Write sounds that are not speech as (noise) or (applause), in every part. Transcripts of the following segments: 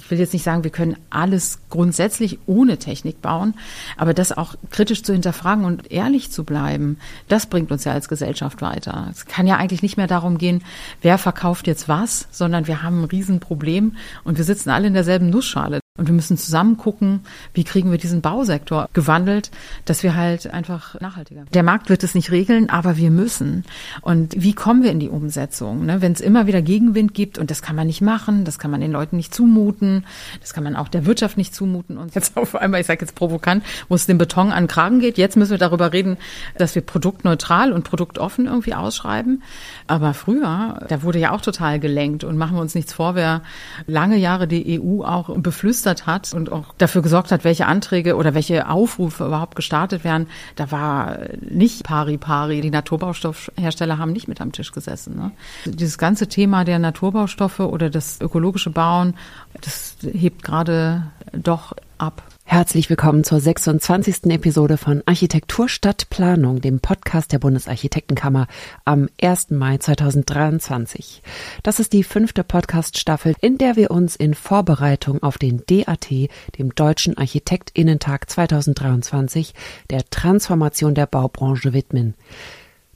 ich will jetzt nicht sagen, wir können alles grundsätzlich ohne Technik bauen, aber das auch kritisch zu hinterfragen und ehrlich zu bleiben, das bringt uns ja als Gesellschaft weiter. Es kann ja eigentlich nicht mehr darum gehen, wer verkauft jetzt was, sondern wir haben ein Riesenproblem und wir sitzen alle in derselben Nussschale. Und wir müssen zusammen gucken, wie kriegen wir diesen Bausektor gewandelt, dass wir halt einfach nachhaltiger. Der Markt wird es nicht regeln, aber wir müssen. Und wie kommen wir in die Umsetzung? Ne? Wenn es immer wieder Gegenwind gibt und das kann man nicht machen, das kann man den Leuten nicht zumuten, das kann man auch der Wirtschaft nicht zumuten. Und jetzt (laughs) auf einmal, ich sage jetzt provokant, wo es dem Beton an Kragen geht, jetzt müssen wir darüber reden, dass wir produktneutral und produktoffen irgendwie ausschreiben. Aber früher, da wurde ja auch total gelenkt und machen wir uns nichts vor, wer lange Jahre die EU auch beflüstert geflüstert hat und auch dafür gesorgt hat, welche Anträge oder welche Aufrufe überhaupt gestartet werden, da war nicht pari pari. Die Naturbaustoffhersteller haben nicht mit am Tisch gesessen. Ne? Dieses ganze Thema der Naturbaustoffe oder das ökologische Bauen, das hebt gerade doch ab. Herzlich willkommen zur 26. Episode von Architektur statt Planung, dem Podcast der Bundesarchitektenkammer am 1. Mai 2023. Das ist die fünfte Podcast-Staffel, in der wir uns in Vorbereitung auf den DAT, dem Deutschen Architektinnentag 2023, der Transformation der Baubranche widmen.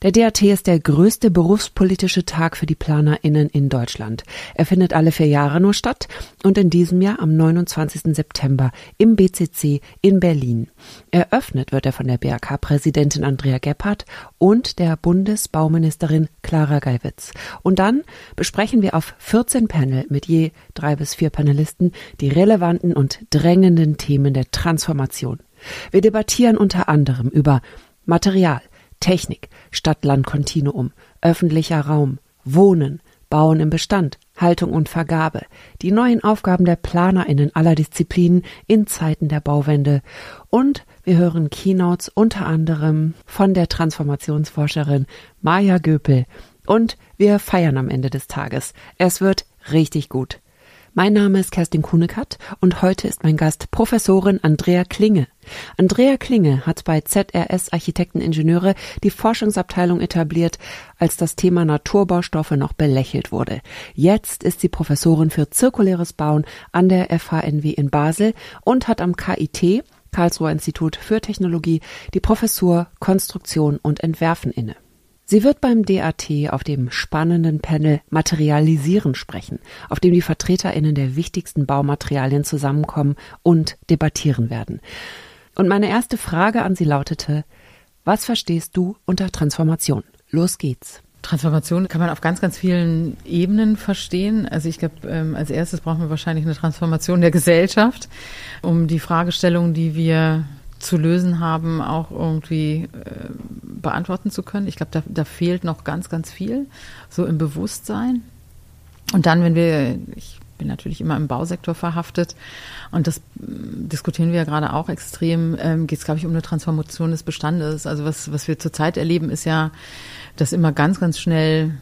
Der DAT ist der größte berufspolitische Tag für die PlanerInnen in Deutschland. Er findet alle vier Jahre nur statt und in diesem Jahr am 29. September im BCC in Berlin. Eröffnet wird er von der BRK-Präsidentin Andrea Gebhardt und der Bundesbauministerin Clara Geiwitz. Und dann besprechen wir auf 14 Panel mit je drei bis vier Panelisten die relevanten und drängenden Themen der Transformation. Wir debattieren unter anderem über Material, Technik, Stadt-Land-Kontinuum, öffentlicher Raum, Wohnen, Bauen im Bestand, Haltung und Vergabe, die neuen Aufgaben der PlanerInnen aller Disziplinen in Zeiten der Bauwende und wir hören Keynotes unter anderem von der Transformationsforscherin Maja Göpel und wir feiern am Ende des Tages. Es wird richtig gut. Mein Name ist Kerstin Kunekat und heute ist mein Gast Professorin Andrea Klinge. Andrea Klinge hat bei ZRS Architekteningenieure die Forschungsabteilung etabliert, als das Thema Naturbaustoffe noch belächelt wurde. Jetzt ist sie Professorin für zirkuläres Bauen an der FHNW in Basel und hat am KIT Karlsruher Institut für Technologie die Professur Konstruktion und Entwerfen inne. Sie wird beim DAT auf dem spannenden Panel Materialisieren sprechen, auf dem die VertreterInnen der wichtigsten Baumaterialien zusammenkommen und debattieren werden. Und meine erste Frage an Sie lautete, was verstehst du unter Transformation? Los geht's. Transformation kann man auf ganz, ganz vielen Ebenen verstehen. Also ich glaube, ähm, als erstes brauchen wir wahrscheinlich eine Transformation der Gesellschaft, um die Fragestellungen, die wir zu lösen haben, auch irgendwie äh, beantworten zu können. Ich glaube, da, da fehlt noch ganz, ganz viel, so im Bewusstsein. Und dann, wenn wir, ich bin natürlich immer im Bausektor verhaftet und das mm, diskutieren wir ja gerade auch extrem, ähm, geht es, glaube ich, um eine Transformation des Bestandes. Also was, was wir zurzeit erleben, ist ja, dass immer ganz, ganz schnell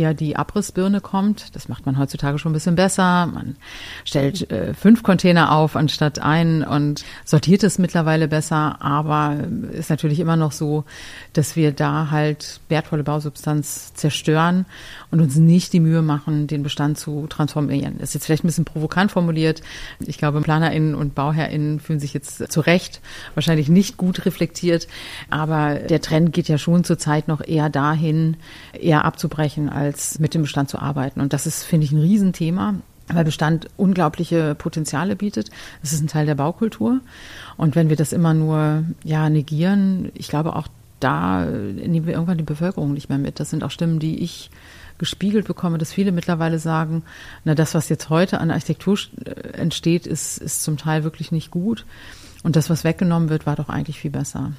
eher die Abrissbirne kommt. Das macht man heutzutage schon ein bisschen besser. Man stellt äh, fünf Container auf anstatt einen und sortiert es mittlerweile besser. Aber ist natürlich immer noch so, dass wir da halt wertvolle Bausubstanz zerstören und uns nicht die Mühe machen, den Bestand zu transformieren. Das ist jetzt vielleicht ein bisschen provokant formuliert. Ich glaube, PlanerInnen und BauherrInnen fühlen sich jetzt zu Recht wahrscheinlich nicht gut reflektiert. Aber der Trend geht ja schon zurzeit noch eher dahin, eher abzubrechen, als mit dem Bestand zu arbeiten. Und das ist, finde ich, ein Riesenthema weil Bestand unglaubliche Potenziale bietet. Es ist ein Teil der Baukultur. Und wenn wir das immer nur ja negieren, ich glaube auch da nehmen wir irgendwann die Bevölkerung nicht mehr mit. Das sind auch Stimmen, die ich gespiegelt bekomme, dass viele mittlerweile sagen, na das, was jetzt heute an Architektur äh, entsteht, ist, ist zum Teil wirklich nicht gut. Und das, was weggenommen wird, war doch eigentlich viel besser.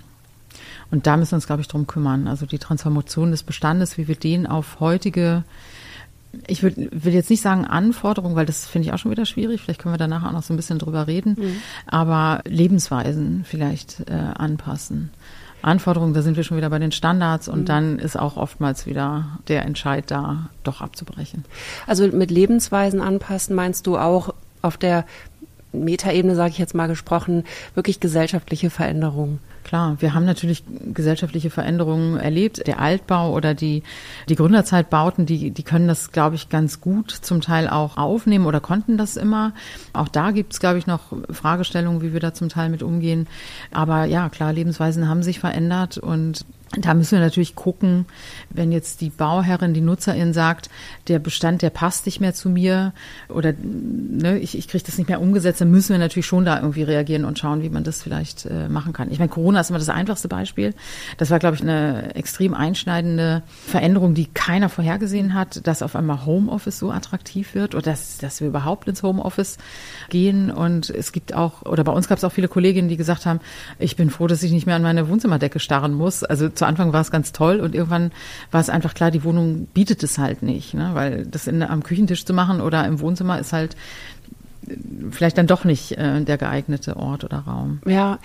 Und da müssen wir uns, glaube ich, drum kümmern. Also die Transformation des Bestandes, wie wir den auf heutige, ich will, will jetzt nicht sagen Anforderungen, weil das finde ich auch schon wieder schwierig. Vielleicht können wir danach auch noch so ein bisschen drüber reden. Mhm. Aber Lebensweisen vielleicht äh, anpassen. Anforderungen, da sind wir schon wieder bei den Standards und mhm. dann ist auch oftmals wieder der Entscheid da, doch abzubrechen. Also mit Lebensweisen anpassen meinst du auch auf der Metaebene, sage ich jetzt mal gesprochen, wirklich gesellschaftliche Veränderungen? Klar, wir haben natürlich gesellschaftliche Veränderungen erlebt. Der Altbau oder die, die Gründerzeitbauten, die, die können das, glaube ich, ganz gut zum Teil auch aufnehmen oder konnten das immer. Auch da gibt es, glaube ich, noch Fragestellungen, wie wir da zum Teil mit umgehen. Aber ja, klar, Lebensweisen haben sich verändert und da müssen wir natürlich gucken, wenn jetzt die Bauherrin, die Nutzerin sagt, der Bestand, der passt nicht mehr zu mir oder ne, ich, ich kriege das nicht mehr umgesetzt, dann müssen wir natürlich schon da irgendwie reagieren und schauen, wie man das vielleicht äh, machen kann. Ich meine, Corona ist immer das einfachste Beispiel. Das war, glaube ich, eine extrem einschneidende Veränderung, die keiner vorhergesehen hat, dass auf einmal Homeoffice so attraktiv wird oder dass, dass wir überhaupt ins Homeoffice gehen. Und es gibt auch, oder bei uns gab es auch viele Kolleginnen, die gesagt haben, ich bin froh, dass ich nicht mehr an meine Wohnzimmerdecke starren muss. Also zu Anfang war es ganz toll und irgendwann war es einfach klar, die Wohnung bietet es halt nicht, ne? weil das in, am Küchentisch zu machen oder im Wohnzimmer ist halt äh, vielleicht dann doch nicht äh, der geeignete Ort oder Raum. Ja,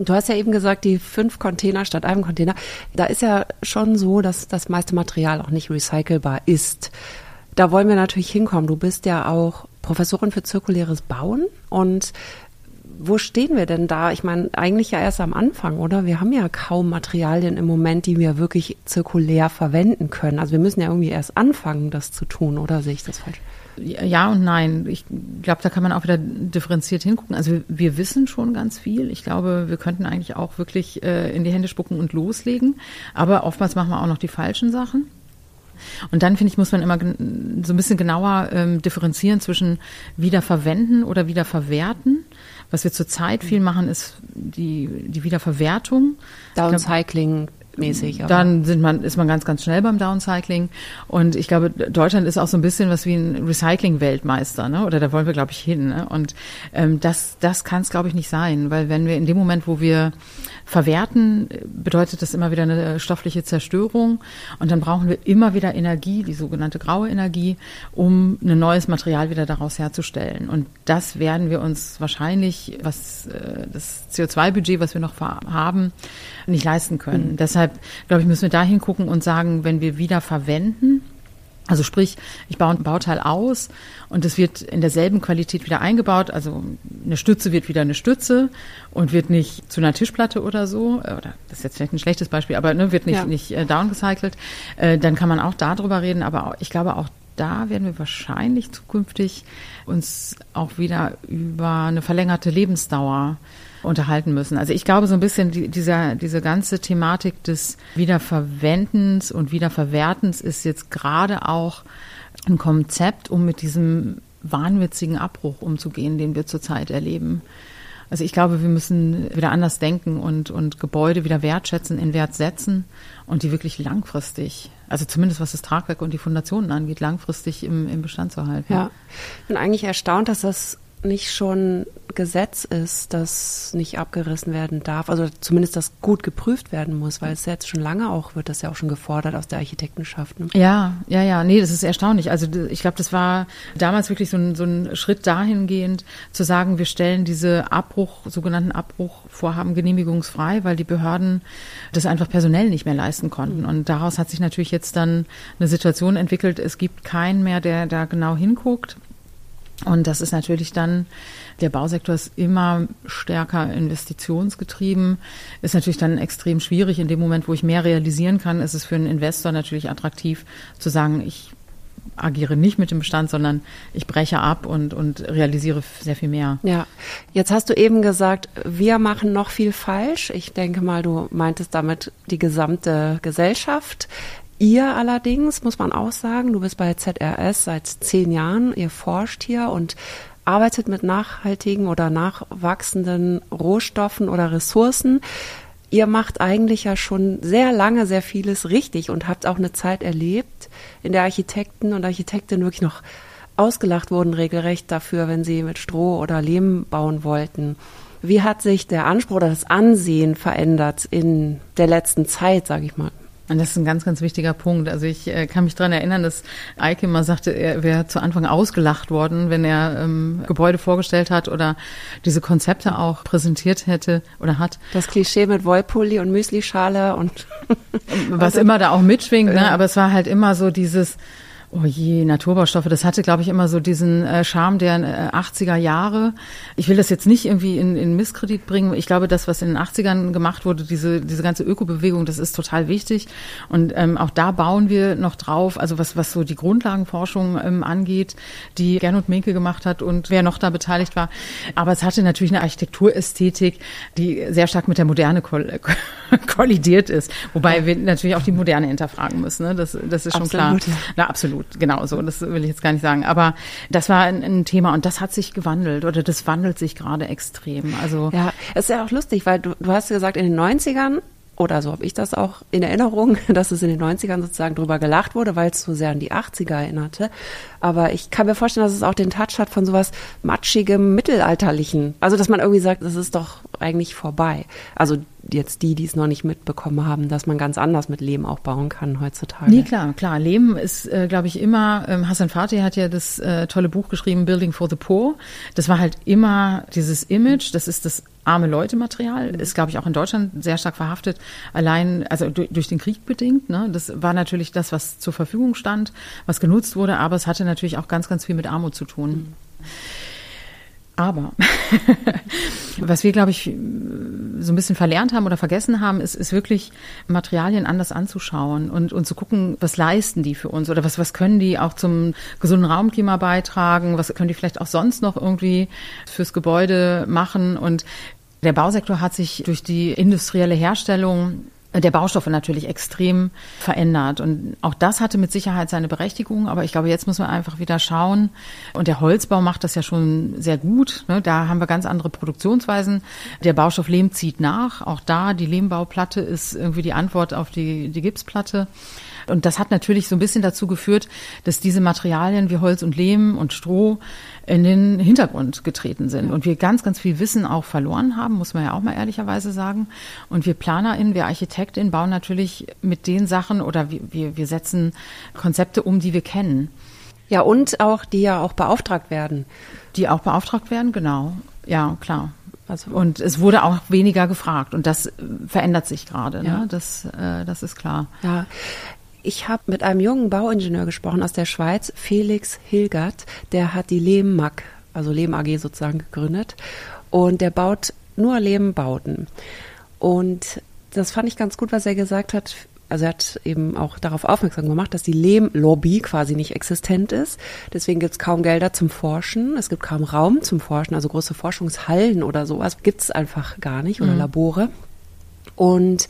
Du hast ja eben gesagt, die fünf Container statt einem Container. Da ist ja schon so, dass das meiste Material auch nicht recycelbar ist. Da wollen wir natürlich hinkommen. Du bist ja auch Professorin für zirkuläres Bauen und wo stehen wir denn da? Ich meine, eigentlich ja erst am Anfang, oder? Wir haben ja kaum Materialien im Moment, die wir wirklich zirkulär verwenden können. Also wir müssen ja irgendwie erst anfangen, das zu tun, oder sehe ich das falsch? Ja und nein. Ich glaube, da kann man auch wieder differenziert hingucken. Also wir, wir, wissen schon ganz viel. Ich glaube, wir könnten eigentlich auch wirklich äh, in die Hände spucken und loslegen. Aber oftmals machen wir auch noch die falschen Sachen. Und dann, finde ich, muss man immer so ein bisschen genauer ähm, differenzieren zwischen wiederverwenden oder wiederverwerten. Was wir zurzeit viel machen, ist die, die Wiederverwertung. Downcycling mäßig. Dann sind man, ist man ganz, ganz schnell beim Downcycling. Und ich glaube, Deutschland ist auch so ein bisschen was wie ein Recycling-Weltmeister, ne? Oder da wollen wir, glaube ich, hin. Ne? Und ähm, das, das kann es, glaube ich, nicht sein, weil wenn wir in dem Moment, wo wir verwerten, bedeutet das immer wieder eine stoffliche Zerstörung. Und dann brauchen wir immer wieder Energie, die sogenannte graue Energie, um ein neues Material wieder daraus herzustellen. Und das werden wir uns wahrscheinlich, was äh, das CO2-Budget, was wir noch haben, nicht leisten können. Mhm. Deshalb, glaube ich, müssen wir da hingucken und sagen, wenn wir wieder verwenden, also sprich, ich baue ein Bauteil aus und es wird in derselben Qualität wieder eingebaut. Also eine Stütze wird wieder eine Stütze und wird nicht zu einer Tischplatte oder so. Oder das ist jetzt vielleicht ein schlechtes Beispiel, aber ne, wird nicht, ja. nicht äh, downgecycelt. Äh, dann kann man auch darüber reden. Aber auch, ich glaube, auch da werden wir wahrscheinlich zukünftig uns auch wieder über eine verlängerte Lebensdauer unterhalten müssen. Also ich glaube so ein bisschen die, dieser, diese ganze Thematik des Wiederverwendens und Wiederverwertens ist jetzt gerade auch ein Konzept, um mit diesem wahnwitzigen Abbruch umzugehen, den wir zurzeit erleben. Also ich glaube, wir müssen wieder anders denken und, und Gebäude wieder wertschätzen, in Wert setzen und die wirklich langfristig, also zumindest was das Tragwerk und die Fundationen angeht, langfristig im, im Bestand zu halten. Ja, ich bin eigentlich erstaunt, dass das nicht schon Gesetz ist, das nicht abgerissen werden darf, also zumindest das gut geprüft werden muss, weil es jetzt schon lange auch wird das ja auch schon gefordert aus der Architektenschaft. Ne? Ja, ja, ja, nee, das ist erstaunlich. Also ich glaube, das war damals wirklich so ein, so ein Schritt dahingehend zu sagen, wir stellen diese Abbruch, sogenannten Abbruchvorhaben genehmigungsfrei, weil die Behörden das einfach personell nicht mehr leisten konnten. Mhm. Und daraus hat sich natürlich jetzt dann eine Situation entwickelt, es gibt keinen mehr, der da genau hinguckt. Und das ist natürlich dann, der Bausektor ist immer stärker investitionsgetrieben, ist natürlich dann extrem schwierig. In dem Moment, wo ich mehr realisieren kann, ist es für einen Investor natürlich attraktiv zu sagen, ich agiere nicht mit dem Bestand, sondern ich breche ab und, und realisiere sehr viel mehr. Ja, jetzt hast du eben gesagt, wir machen noch viel falsch. Ich denke mal, du meintest damit die gesamte Gesellschaft. Ihr allerdings, muss man auch sagen, du bist bei ZRS seit zehn Jahren, ihr forscht hier und arbeitet mit nachhaltigen oder nachwachsenden Rohstoffen oder Ressourcen. Ihr macht eigentlich ja schon sehr lange sehr vieles richtig und habt auch eine Zeit erlebt, in der Architekten und Architektinnen wirklich noch ausgelacht wurden regelrecht dafür, wenn sie mit Stroh oder Lehm bauen wollten. Wie hat sich der Anspruch oder das Ansehen verändert in der letzten Zeit, sage ich mal? Und das ist ein ganz, ganz wichtiger Punkt. Also ich äh, kann mich daran erinnern, dass Eike immer sagte, er wäre zu Anfang ausgelacht worden, wenn er ähm, Gebäude vorgestellt hat oder diese Konzepte auch präsentiert hätte oder hat. Das Klischee mit Wollpulli und Müslischale und was (laughs) immer da auch mitschwingt, ne? aber es war halt immer so dieses Oh je, Naturbaustoffe, das hatte, glaube ich, immer so diesen äh, Charme der äh, 80er Jahre. Ich will das jetzt nicht irgendwie in, in Misskredit bringen. Ich glaube, das, was in den 80ern gemacht wurde, diese, diese ganze Ökobewegung, das ist total wichtig. Und ähm, auch da bauen wir noch drauf, also was, was so die Grundlagenforschung ähm, angeht, die Gernot Minke gemacht hat und wer noch da beteiligt war. Aber es hatte natürlich eine Architekturästhetik, die sehr stark mit der Moderne koll (laughs) kollidiert ist. Wobei wir natürlich auch die Moderne hinterfragen müssen. Ne? Das, das ist schon Absolut, klar. Na, absolut, genau so. Das will ich jetzt gar nicht sagen. Aber das war ein, ein Thema und das hat sich gewandelt oder das wandelt sich gerade extrem. Also Ja, es ist ja auch lustig, weil du, du hast gesagt, in den 90ern, oder so habe ich das auch in Erinnerung, (laughs) dass es in den 90ern sozusagen drüber gelacht wurde, weil es so sehr an die 80er erinnerte. Aber ich kann mir vorstellen, dass es auch den Touch hat von sowas matschigem, mittelalterlichen. Also, dass man irgendwie sagt, das ist doch eigentlich vorbei. Also jetzt die, die es noch nicht mitbekommen haben, dass man ganz anders mit Leben auch bauen kann heutzutage. Nee, klar, klar. Leben ist, äh, glaube ich, immer, ähm, Hassan Fatih hat ja das äh, tolle Buch geschrieben, Building for the Poor. Das war halt immer dieses Image, das ist das arme Leute-Material, ist, glaube ich, auch in Deutschland sehr stark verhaftet, allein, also durch, durch den Krieg bedingt. Ne? Das war natürlich das, was zur Verfügung stand, was genutzt wurde, aber es hatte natürlich auch ganz, ganz viel mit Armut zu tun. Aber (laughs) was wir, glaube ich, so ein bisschen verlernt haben oder vergessen haben, ist, ist wirklich Materialien anders anzuschauen und, und zu gucken, was leisten die für uns oder was, was können die auch zum gesunden Raumklima beitragen, was können die vielleicht auch sonst noch irgendwie fürs Gebäude machen. Und der Bausektor hat sich durch die industrielle Herstellung der Baustoffe natürlich extrem verändert. Und auch das hatte mit Sicherheit seine Berechtigung. Aber ich glaube, jetzt muss man einfach wieder schauen. Und der Holzbau macht das ja schon sehr gut. Ne? Da haben wir ganz andere Produktionsweisen. Der Baustoff Lehm zieht nach. Auch da, die Lehmbauplatte ist irgendwie die Antwort auf die, die Gipsplatte. Und das hat natürlich so ein bisschen dazu geführt, dass diese Materialien wie Holz und Lehm und Stroh in den Hintergrund getreten sind und wir ganz, ganz viel Wissen auch verloren haben, muss man ja auch mal ehrlicherweise sagen. Und wir PlanerInnen, wir ArchitektInnen bauen natürlich mit den Sachen oder wir, wir, wir setzen Konzepte um, die wir kennen. Ja, und auch, die ja auch beauftragt werden. Die auch beauftragt werden, genau. Ja, klar. Also, und es wurde auch weniger gefragt und das verändert sich gerade. Ja. Ne? Das, äh, das ist klar. Ja, ich habe mit einem jungen Bauingenieur gesprochen aus der Schweiz, Felix Hilgert. Der hat die Lehmmag, also Lehm AG sozusagen gegründet. Und der baut nur Lehmbauten. Und das fand ich ganz gut, was er gesagt hat. Also er hat eben auch darauf aufmerksam gemacht, dass die Lehmlobby quasi nicht existent ist. Deswegen gibt es kaum Gelder zum Forschen. Es gibt kaum Raum zum Forschen. Also große Forschungshallen oder sowas gibt es einfach gar nicht oder Mhm. Labore. Und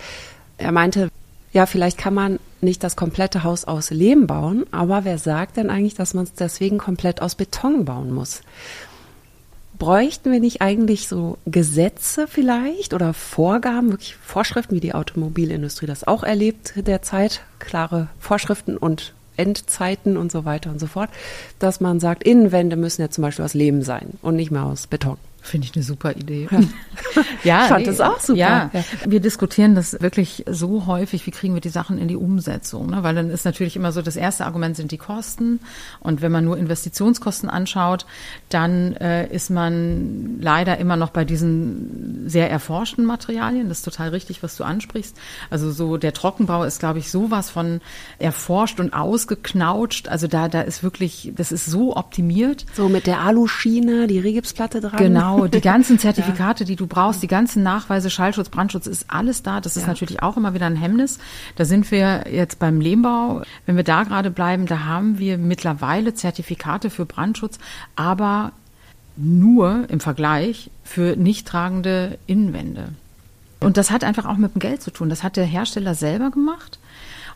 er meinte, ja, vielleicht kann man nicht das komplette Haus aus Lehm bauen, aber wer sagt denn eigentlich, dass man es deswegen komplett aus Beton bauen muss? Bräuchten wir nicht eigentlich so Gesetze vielleicht oder Vorgaben, wirklich Vorschriften, wie die Automobilindustrie das auch erlebt derzeit, klare Vorschriften und Endzeiten und so weiter und so fort, dass man sagt, Innenwände müssen ja zum Beispiel aus Lehm sein und nicht mehr aus Beton. Finde ich eine super Idee. Ja. (laughs) ja, Ich fand das auch super. Ja, Ja. wir diskutieren das wirklich so häufig, wie kriegen wir die Sachen in die Umsetzung? Ne? Weil dann ist natürlich immer so, das erste Argument sind die Kosten. Und wenn man nur Investitionskosten anschaut, dann äh, ist man leider immer noch bei diesen sehr erforschten Materialien. Das ist total richtig, was du ansprichst. Also so der Trockenbau ist, glaube ich, sowas von erforscht und ausgeknautscht. Also da, da ist wirklich, das ist so optimiert. So mit der Aluschiene, die Rigipsplatte dran. Genau, die ganzen (laughs) Zertifikate, die du brauchst, die ganzen Nachweise, Schallschutz, Brandschutz, ist alles da. Das ist Ja. natürlich auch immer wieder ein Hemmnis. Da sind wir jetzt beim Lehmbau. Wenn wir da gerade bleiben, da haben wir mittlerweile Zertifikate für Brandschutz, aber nur im Vergleich für nicht tragende Innenwände. Und das hat einfach auch mit dem Geld zu tun. Das hat der Hersteller selber gemacht.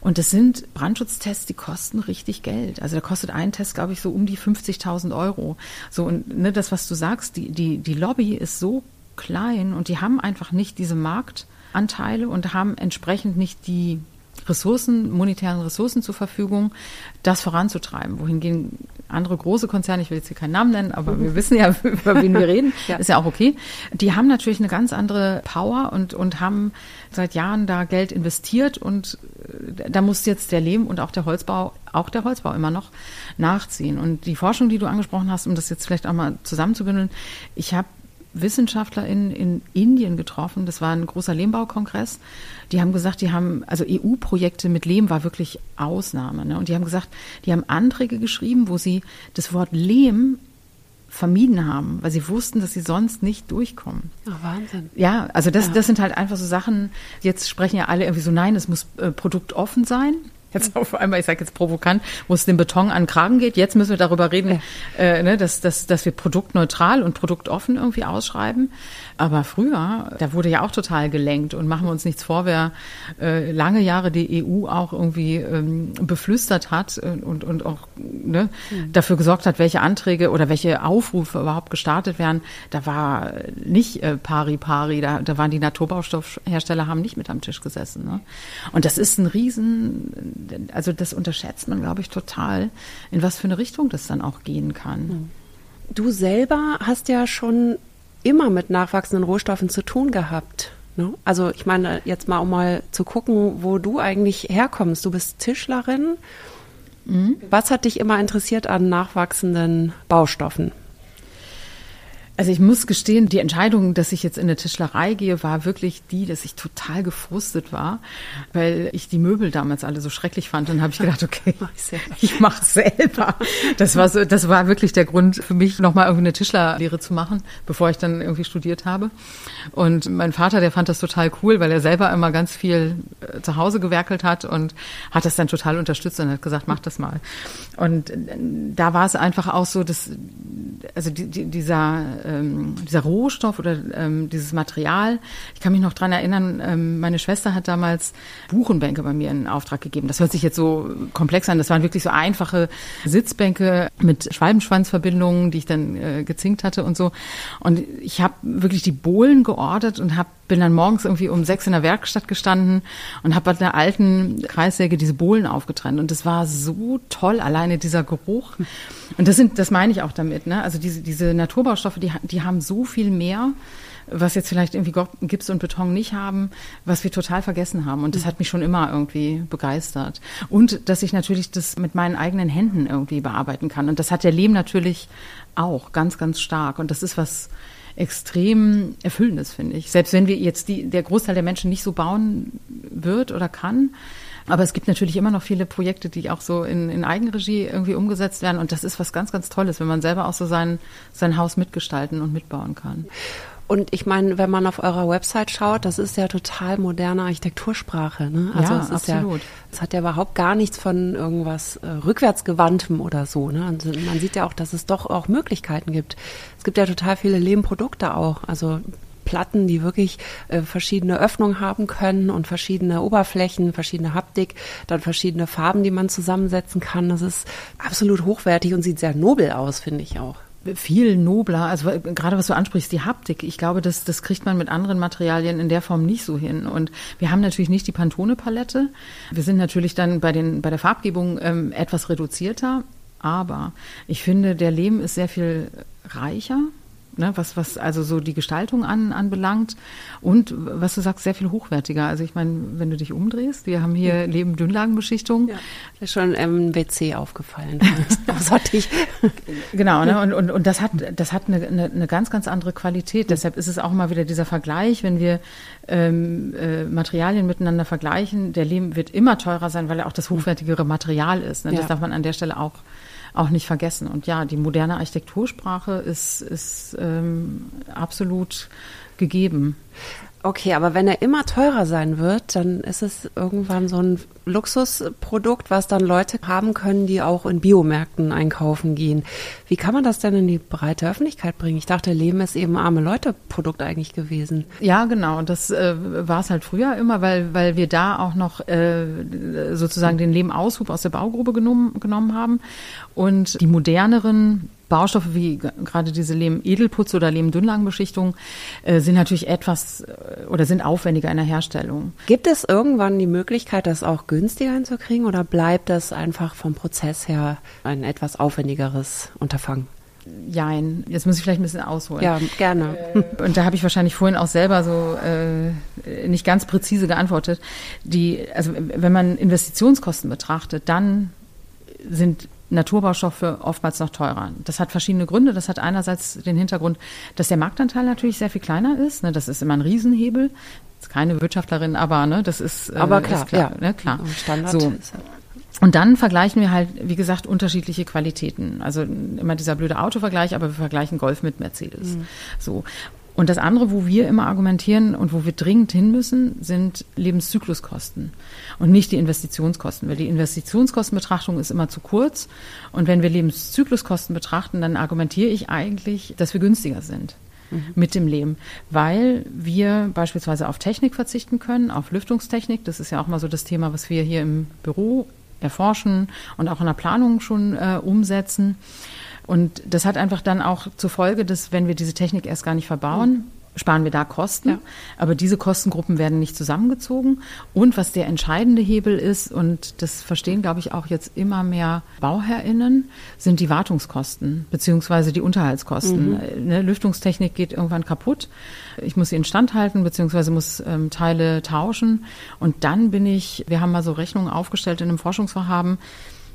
Und das sind Brandschutztests, die kosten richtig Geld. Also da kostet ein Test, glaube ich, so um die 50.000 Euro. So und ne, das, was du sagst, die, die, die Lobby ist so klein und die haben einfach nicht diese Marktanteile und haben entsprechend nicht die Ressourcen, monetären Ressourcen zur Verfügung, das voranzutreiben. Wohingegen andere große Konzerne, ich will jetzt hier keinen Namen nennen, aber wir wissen ja, (laughs) über wen wir reden, Ja. ist ja auch okay. Die haben natürlich eine ganz andere Power und, und haben seit Jahren da Geld investiert und äh, da muss jetzt der Lehm und auch der Holzbau, auch der Holzbau immer noch nachziehen. Und die Forschung, die du angesprochen hast, um das jetzt vielleicht auch mal zusammenzubündeln, ich habe WissenschaftlerInnen in Indien getroffen. Das war ein großer Lehmbaukongress. Die haben gesagt, die haben, also EU-Projekte mit Lehm war wirklich Ausnahme. Ne? Und die haben gesagt, die haben Anträge geschrieben, wo sie das Wort Lehm vermieden haben, weil sie wussten, dass sie sonst nicht durchkommen. Oh, Wahnsinn. Ja, also das, ja. das sind halt einfach so Sachen, jetzt sprechen ja alle irgendwie so, nein, es muss äh, produktoffen sein jetzt auf einmal, ich sage jetzt provokant, wo es dem Beton an den Kragen geht. Jetzt müssen wir darüber reden, ja. äh, ne, dass, dass, dass wir produktneutral und produktoffen irgendwie ausschreiben. Aber früher, da wurde ja auch total gelenkt und machen wir uns nichts vor, wer äh, lange Jahre die EU auch irgendwie ähm, beflüstert hat und, und auch ne, mhm. dafür gesorgt hat, welche Anträge oder welche Aufrufe überhaupt gestartet werden. Da war nicht äh, pari pari, da, da waren die Naturbaustoffhersteller haben nicht mit am Tisch gesessen. Ne? Und das ist ein Riesen, also das unterschätzt man, glaube ich, total, in was für eine Richtung das dann auch gehen kann. Mhm. Du selber hast ja schon immer mit nachwachsenden Rohstoffen zu tun gehabt. Ne? Also ich meine, jetzt mal um mal zu gucken, wo du eigentlich herkommst. Du bist Tischlerin. Mhm. Was hat dich immer interessiert an nachwachsenden Baustoffen? Also ich muss gestehen, die Entscheidung, dass ich jetzt in eine Tischlerei gehe, war wirklich die, dass ich total gefrustet war, weil ich die Möbel damals alle so schrecklich fand. Und habe ich gedacht, okay, (laughs) ich (laughs) mache selber. Das war so, das war wirklich der Grund für mich, nochmal irgendwie eine Tischlerlehre zu machen, bevor ich dann irgendwie studiert habe. Und mein Vater, der fand das total cool, weil er selber immer ganz viel äh, zu Hause gewerkelt hat und hat das dann total unterstützt und hat gesagt, mach das mal. Und äh, da war es einfach auch so, dass also die, die, dieser ähm, dieser Rohstoff oder ähm, dieses Material. Ich kann mich noch dran erinnern, ähm, meine Schwester hat damals Buchenbänke bei mir in Auftrag gegeben. Das hört sich jetzt so komplex an. Das waren wirklich so einfache Sitzbänke mit Schwalbenschwanzverbindungen, die ich dann äh, gezinkt hatte und so. Und ich habe wirklich die Bohlen geordert und habe bin dann morgens irgendwie um sechs in der Werkstatt gestanden und habe bei der alten Kreissäge diese Bohlen aufgetrennt. Und das war so toll, alleine dieser Geruch. Und das sind, das meine ich auch damit, ne? Also diese, diese Naturbaustoffe, die, die haben so viel mehr, was jetzt vielleicht irgendwie Gips und Beton nicht haben, was wir total vergessen haben. Und das hat mich schon immer irgendwie begeistert. Und dass ich natürlich das mit meinen eigenen Händen irgendwie bearbeiten kann. Und das hat der Lehm natürlich auch ganz, ganz stark. Und das ist was, extrem Erfüllendes, finde ich. Selbst wenn wir jetzt die, der Großteil der Menschen nicht so bauen wird oder kann. Aber es gibt natürlich immer noch viele Projekte, die auch so in, in Eigenregie irgendwie umgesetzt werden. Und das ist was ganz, ganz Tolles, wenn man selber auch so sein, sein Haus mitgestalten und mitbauen kann. Und ich meine, wenn man auf eurer Website schaut, das ist ja total moderne Architektursprache. Ne? Also ja, es ist absolut. Ja, es hat ja überhaupt gar nichts von irgendwas äh, rückwärtsgewandtem oder so. Ne? Und man sieht ja auch, dass es doch auch Möglichkeiten gibt. Es gibt ja total viele Lehmprodukte auch. Also Platten, die wirklich äh, verschiedene Öffnungen haben können und verschiedene Oberflächen, verschiedene Haptik, dann verschiedene Farben, die man zusammensetzen kann. Das ist absolut hochwertig und sieht sehr nobel aus, finde ich auch viel nobler. Also gerade was du ansprichst, die Haptik. Ich glaube, das, das kriegt man mit anderen Materialien in der Form nicht so hin. Und wir haben natürlich nicht die Pantone-Palette. Wir sind natürlich dann bei, den, bei der Farbgebung ähm, etwas reduzierter. Aber ich finde, der Lehm ist sehr viel reicher ne, was, was also so die Gestaltung an, anbelangt. Und was du sagst, sehr viel hochwertiger. Also ich meine, wenn du dich umdrehst, wir haben hier Leben Dünnlagenbeschichtung. Ja, ist schon im WC aufgefallen. das hatte (laughs) ich. Genau, ne? und, und, und das hat, das hat eine, eine, eine ganz, ganz andere Qualität. Deshalb ist es auch immer wieder dieser Vergleich, wenn wir ähm, äh, Materialien miteinander vergleichen. Der Lehm wird immer teurer sein, weil er auch das hochwertigere Material ist. Ne? Das ja. darf man an der Stelle auch auch nicht vergessen. Und ja, die moderne Architektursprache ist, ist ähm, absolut gegeben. Okay, aber wenn er immer teurer sein wird, dann ist es irgendwann so ein Luxusprodukt, was dann Leute haben können, die auch in Biomärkten einkaufen gehen. Wie kann man das denn in die breite Öffentlichkeit bringen? Ich dachte, Leben ist eben arme Leute-Produkt eigentlich gewesen. Ja, genau. Das äh, war es halt früher immer, weil, weil wir da auch noch äh, sozusagen den Lehmaushub aus der Baugrube genommen, genommen haben. Und die moderneren Baustoffe wie gerade diese Lehm-Edelputz oder Lehm-Dünnlagenbeschichtung äh, sind natürlich etwas äh, oder sind aufwendiger in der Herstellung. Gibt es irgendwann die Möglichkeit, das auch günstiger hinzukriegen oder bleibt das einfach vom Prozess her ein etwas aufwendigeres Unterfangen? Jein, jetzt muss ich vielleicht ein bisschen ausholen. Ja, gerne. Äh, und da habe ich wahrscheinlich vorhin auch selber so äh, nicht ganz präzise geantwortet. Die, also wenn man Investitionskosten betrachtet, dann sind Naturbaustoffe oftmals noch teurer. Das hat verschiedene Gründe. Das hat einerseits den Hintergrund, dass der Marktanteil natürlich sehr viel kleiner ist. Ne? Das ist immer ein Riesenhebel. Das ist keine Wirtschaftlerin, aber ne, das ist, äh, aber klar, ist klar, ja. ne, klar. Standard so. Und dann vergleichen wir halt, wie gesagt, unterschiedliche Qualitäten. Also immer dieser blöde Autovergleich, aber wir vergleichen Golf mit Mercedes. Mhm. So. Und das andere, wo wir immer argumentieren und wo wir dringend hin müssen, sind Lebenszykluskosten und nicht die Investitionskosten. Weil die Investitionskostenbetrachtung ist immer zu kurz. Und wenn wir Lebenszykluskosten betrachten, dann argumentiere ich eigentlich, dass wir günstiger sind mhm. mit dem Leben, weil wir beispielsweise auf Technik verzichten können, auf Lüftungstechnik. Das ist ja auch mal so das Thema, was wir hier im Büro erforschen und auch in der Planung schon äh, umsetzen. Und das hat einfach dann auch zur Folge, dass wenn wir diese Technik erst gar nicht verbauen, sparen wir da Kosten. Ja. Aber diese Kostengruppen werden nicht zusammengezogen. Und was der entscheidende Hebel ist, und das verstehen, glaube ich, auch jetzt immer mehr BauherrInnen, sind die Wartungskosten beziehungsweise die Unterhaltskosten. Mhm. Ne, Lüftungstechnik geht irgendwann kaputt. Ich muss sie instand halten beziehungsweise muss ähm, Teile tauschen. Und dann bin ich, wir haben mal so Rechnungen aufgestellt in einem Forschungsvorhaben,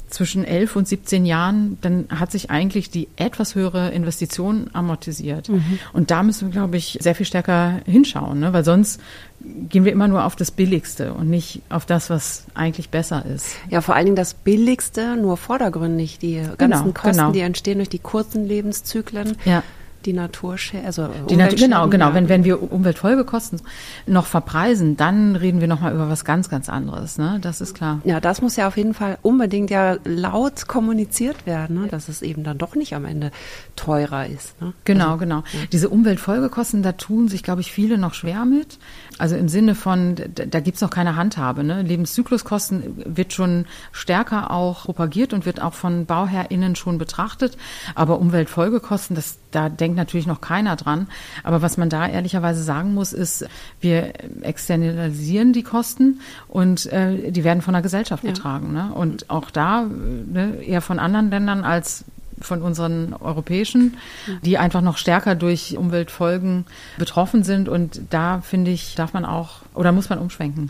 zwischen 11 und 17 Jahren, dann hat sich eigentlich die etwas höhere Investition amortisiert. Mhm. Und da müssen wir, glaube ich, sehr viel stärker hinschauen, ne? weil sonst gehen wir immer nur auf das Billigste und nicht auf das, was eigentlich besser ist. Ja, vor allen Dingen das Billigste, nur vordergründig. Die ganzen genau, Kosten, genau. die entstehen durch die kurzen Lebenszyklen. Ja die Naturschäden, also die Nat genau, genau. Wenn, wenn wir Umweltfolgekosten noch verpreisen, dann reden wir nochmal über was ganz, ganz anderes. Ne? Das ist klar. Ja, das muss ja auf jeden Fall unbedingt ja laut kommuniziert werden, ne? dass es eben dann doch nicht am Ende teurer ist. Ne? Genau, also, genau. Ja. Diese Umweltfolgekosten, da tun sich, glaube ich, viele noch schwer mit. Also im Sinne von, da, gibt es noch keine Handhabe. Ne? Lebenszykluskosten wird schon stärker auch propagiert und wird auch von BauherrInnen schon betrachtet. Aber Umweltfolgekosten, das, da denkt natürlich noch keiner dran. Aber was man da ehrlicherweise sagen muss, ist, wir externalisieren die Kosten und äh, die werden von der Gesellschaft ja. getragen. Ne? Und auch da ne, eher von anderen Ländern als von unseren europäischen, die einfach noch stärker durch Umweltfolgen betroffen sind. Und da finde ich, darf man auch oder muss man umschwenken.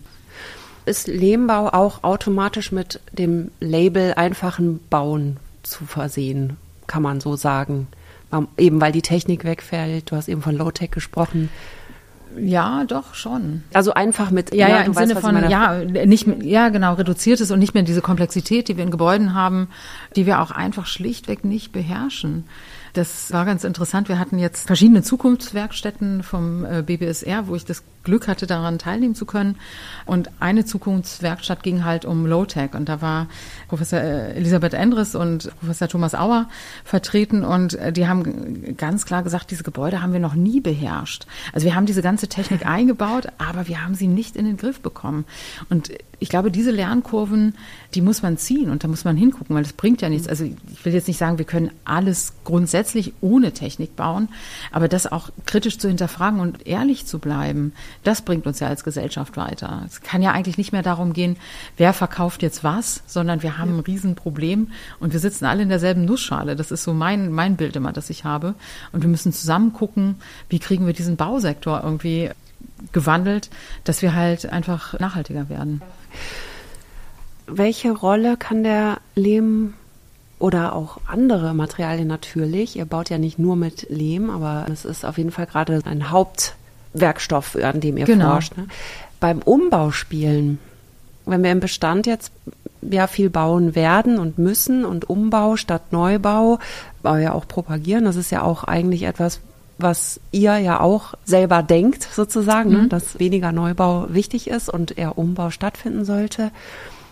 Ist Lehmbau auch automatisch mit dem Label einfachen Bauen zu versehen, kann man so sagen? Eben weil die Technik wegfällt, du hast eben von Low-Tech gesprochen. Ja, doch schon. Also einfach mit ja, ja, ja im Sinne weißt, von ja, nicht ja genau reduziertes und nicht mehr diese Komplexität, die wir in Gebäuden haben, die wir auch einfach schlichtweg nicht beherrschen. Das war ganz interessant. Wir hatten jetzt verschiedene Zukunftswerkstätten vom äh, BBSR, wo ich das Glück hatte, daran teilnehmen zu können. Und eine Zukunftswerkstatt ging halt um Low-Tech. Und da war Professor äh, Elisabeth Endres und Professor Thomas Auer vertreten. Und äh, die haben ganz klar gesagt, diese Gebäude haben wir noch nie beherrscht. Also wir haben diese ganze Technik (laughs) eingebaut, aber wir haben sie nicht in den Griff bekommen. Und ich glaube, diese Lernkurven, die muss man ziehen und da muss man hingucken, weil das bringt ja nichts. Also ich will jetzt nicht sagen, wir können alles grundsätzlich ohne Technik bauen, aber das auch kritisch zu hinterfragen und ehrlich zu bleiben, das bringt uns ja als Gesellschaft weiter. Es kann ja eigentlich nicht mehr darum gehen, wer verkauft jetzt was, sondern wir haben ein Riesenproblem und wir sitzen alle in derselben Nussschale. Das ist so mein, mein Bild immer, das ich habe. Und wir müssen zusammen gucken, wie kriegen wir diesen Bausektor irgendwie gewandelt, dass wir halt einfach nachhaltiger werden. Welche Rolle kann der Lehm oder auch andere Materialien natürlich, ihr baut ja nicht nur mit Lehm, aber es ist auf jeden Fall gerade ein Hauptwerkstoff, an dem ihr genau. forscht. Ne? Beim Umbau spielen, wenn wir im Bestand jetzt ja viel bauen werden und müssen und Umbau statt Neubau, ja auch propagieren, das ist ja auch eigentlich etwas, was ihr ja auch selber denkt, sozusagen, ne, mhm. ne, dass weniger Neubau wichtig ist und eher Umbau stattfinden sollte.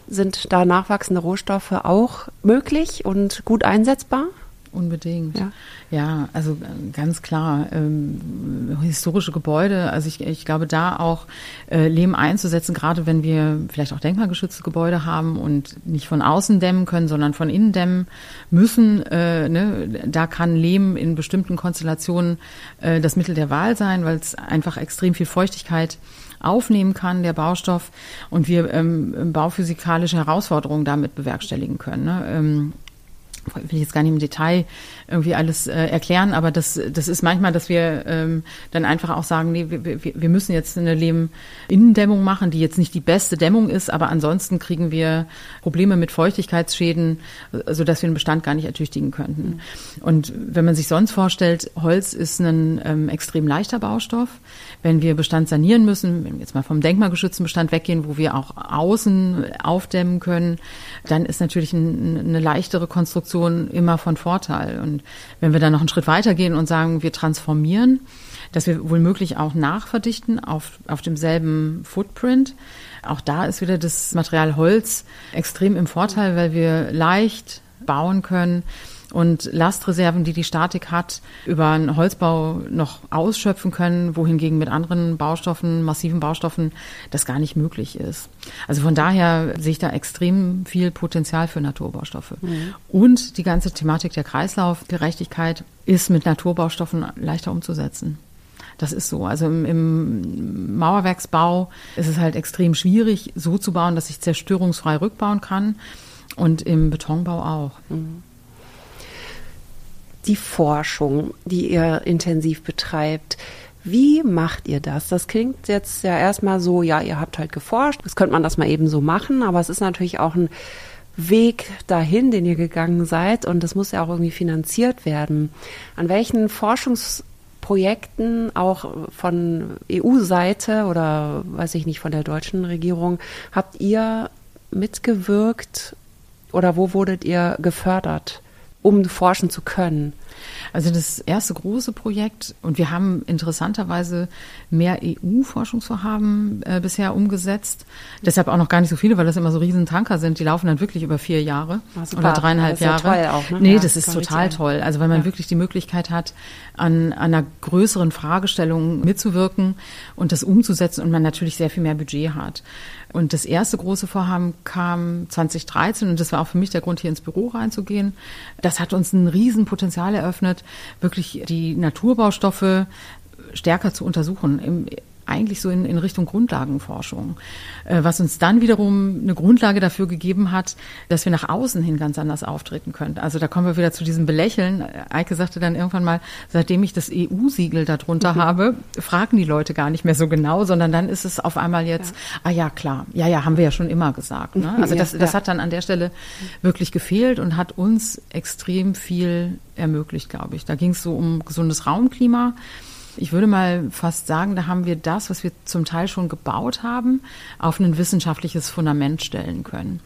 Sind da nachwachsende Rohstoffe auch möglich und gut einsetzbar? Unbedingt. Ja, ja also ganz klar. Ähm, historische Gebäude, also ich, ich glaube, da auch äh, Lehm einzusetzen, gerade wenn wir vielleicht auch denkmalgeschützte Gebäude haben und nicht von außen dämmen können, sondern von innen dämmen müssen. Äh, ne, da kann Lehm in bestimmten Konstellationen äh, das Mittel der Wahl sein, weil es einfach extrem viel Feuchtigkeit aufnehmen kann, der Baustoff, und wir ähm, bauphysikalische Herausforderungen damit bewerkstelligen können. Ne? Ähm, will ich jetzt gar nicht im Detail irgendwie alles äh, erklären, aber das, das ist manchmal, dass wir ähm, dann einfach auch sagen, nee, wir, wir, müssen jetzt eine Lehminnendämmung machen, die jetzt nicht die beste Dämmung ist, aber ansonsten kriegen wir Probleme mit Feuchtigkeitsschäden, sodass wir den Bestand gar nicht ertüchtigen könnten. Mhm. Und wenn man sich sonst vorstellt, Holz ist ein ähm, extrem leichter Baustoff. Wenn wir Bestand sanieren müssen, wenn wir jetzt mal vom denkmalgeschützten Bestand weggehen, wo wir auch außen aufdämmen können, dann ist natürlich ein, eine leichtere Konstruktion immer von Vorteil. Und wenn wir dann noch einen Schritt weitergehen und sagen, wir transformieren, dass wir wohl möglich auch nachverdichten auf, auf demselben Footprint. Auch da ist wieder das Material Holz extrem im Vorteil, weil wir leicht bauen können und Lastreserven, die die Statik hat, über einen Holzbau noch ausschöpfen können, wohingegen mit anderen Baustoffen, massiven Baustoffen, das gar nicht möglich ist. Also von daher sehe ich da extrem viel Potenzial für Naturbaustoffe. Mhm. Und die ganze Thematik der Kreislaufgerechtigkeit ist mit Naturbaustoffen leichter umzusetzen. Das ist so. Also im, im, Mauerwerksbau ist es halt extrem schwierig, so zu bauen, dass ich zerstörungsfrei rückbauen kann. Und im Betonbau auch. Mhm die Forschung, die ihr intensiv betreibt. Wie macht ihr das? Das klingt jetzt ja erstmal so, ja, ihr habt halt geforscht, das könnte man das mal eben so machen, aber es ist natürlich auch ein Weg dahin, den ihr gegangen seid und das muss ja auch irgendwie finanziert werden. An welchen Forschungsprojekten auch von EU-Seite oder weiß ich nicht, von der deutschen Regierung habt ihr mitgewirkt oder wo wurdet ihr gefördert? Um forschen zu können? Also das erste große Projekt, und wir haben interessanterweise mehr EU-Forschungsvorhaben äh, bisher umgesetzt. Deshalb auch noch gar nicht so viele, weil das immer so Riesentanker sind. Die laufen dann wirklich über vier Jahre oh, oder dreieinhalb das ist Jahre. Ja toll auch, ne? Nee, ja, das ist total toll. Also weil man ja. wirklich die Möglichkeit hat, an, an einer größeren Fragestellung mitzuwirken und das umzusetzen und man natürlich sehr viel mehr Budget hat. Und das erste große Vorhaben kam 2013 und das war auch für mich der Grund, hier ins Büro reinzugehen. Das hat uns ein Riesenpotenzial eröffnet, wirklich die Naturbaustoffe stärker zu untersuchen. Im, eigentlich so in, in Richtung Grundlagenforschung, äh, was uns dann wiederum eine Grundlage dafür gegeben hat, dass wir nach außen hin ganz anders auftreten können. Also da kommen wir wieder zu diesem Belächeln. Eike sagte dann irgendwann mal, seitdem ich das EU-Siegel darunter mhm. (laughs) habe, fragen die Leute gar nicht mehr so genau, sondern dann ist es auf einmal jetzt, ja. ah ja, klar, ja, ja, haben wir ja schon immer gesagt. Ne? Also (laughs) das, das hat dann an der Stelle wirklich gefehlt und hat uns extrem viel ermöglicht, glaube ich. Da ging es so um gesundes Raumklima. Ich würde mal fast sagen, da haben wir das, was wir zum Teil schon gebaut haben, auf ein wissenschaftliches Fundament stellen können.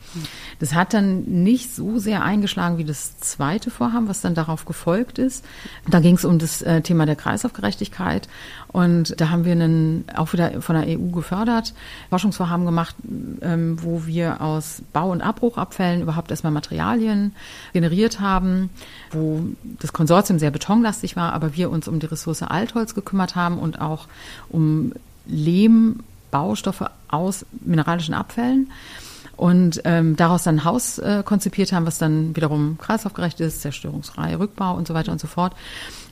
Das hat dann nicht so sehr eingeschlagen wie das zweite Vorhaben, was dann darauf gefolgt ist. Da ging es um das äh, Thema der Kreislaufgerechtigkeit und da haben wir einen, auch wieder von der EU gefördert, Forschungsvorhaben gemacht, ähm, wo wir aus Bau- und Abbruchabfällen überhaupt erstmal Materialien generiert haben, wo das Konsortium sehr betonlastig war, aber wir uns um die Ressource Altholz gekümmert haben und auch um Lehmbaustoffe aus mineralischen Abfällen und ähm, daraus dann ein Haus äh, konzipiert haben, was dann wiederum kreislaufgerecht ist, zerstörungsfrei, Rückbau und so weiter und so fort.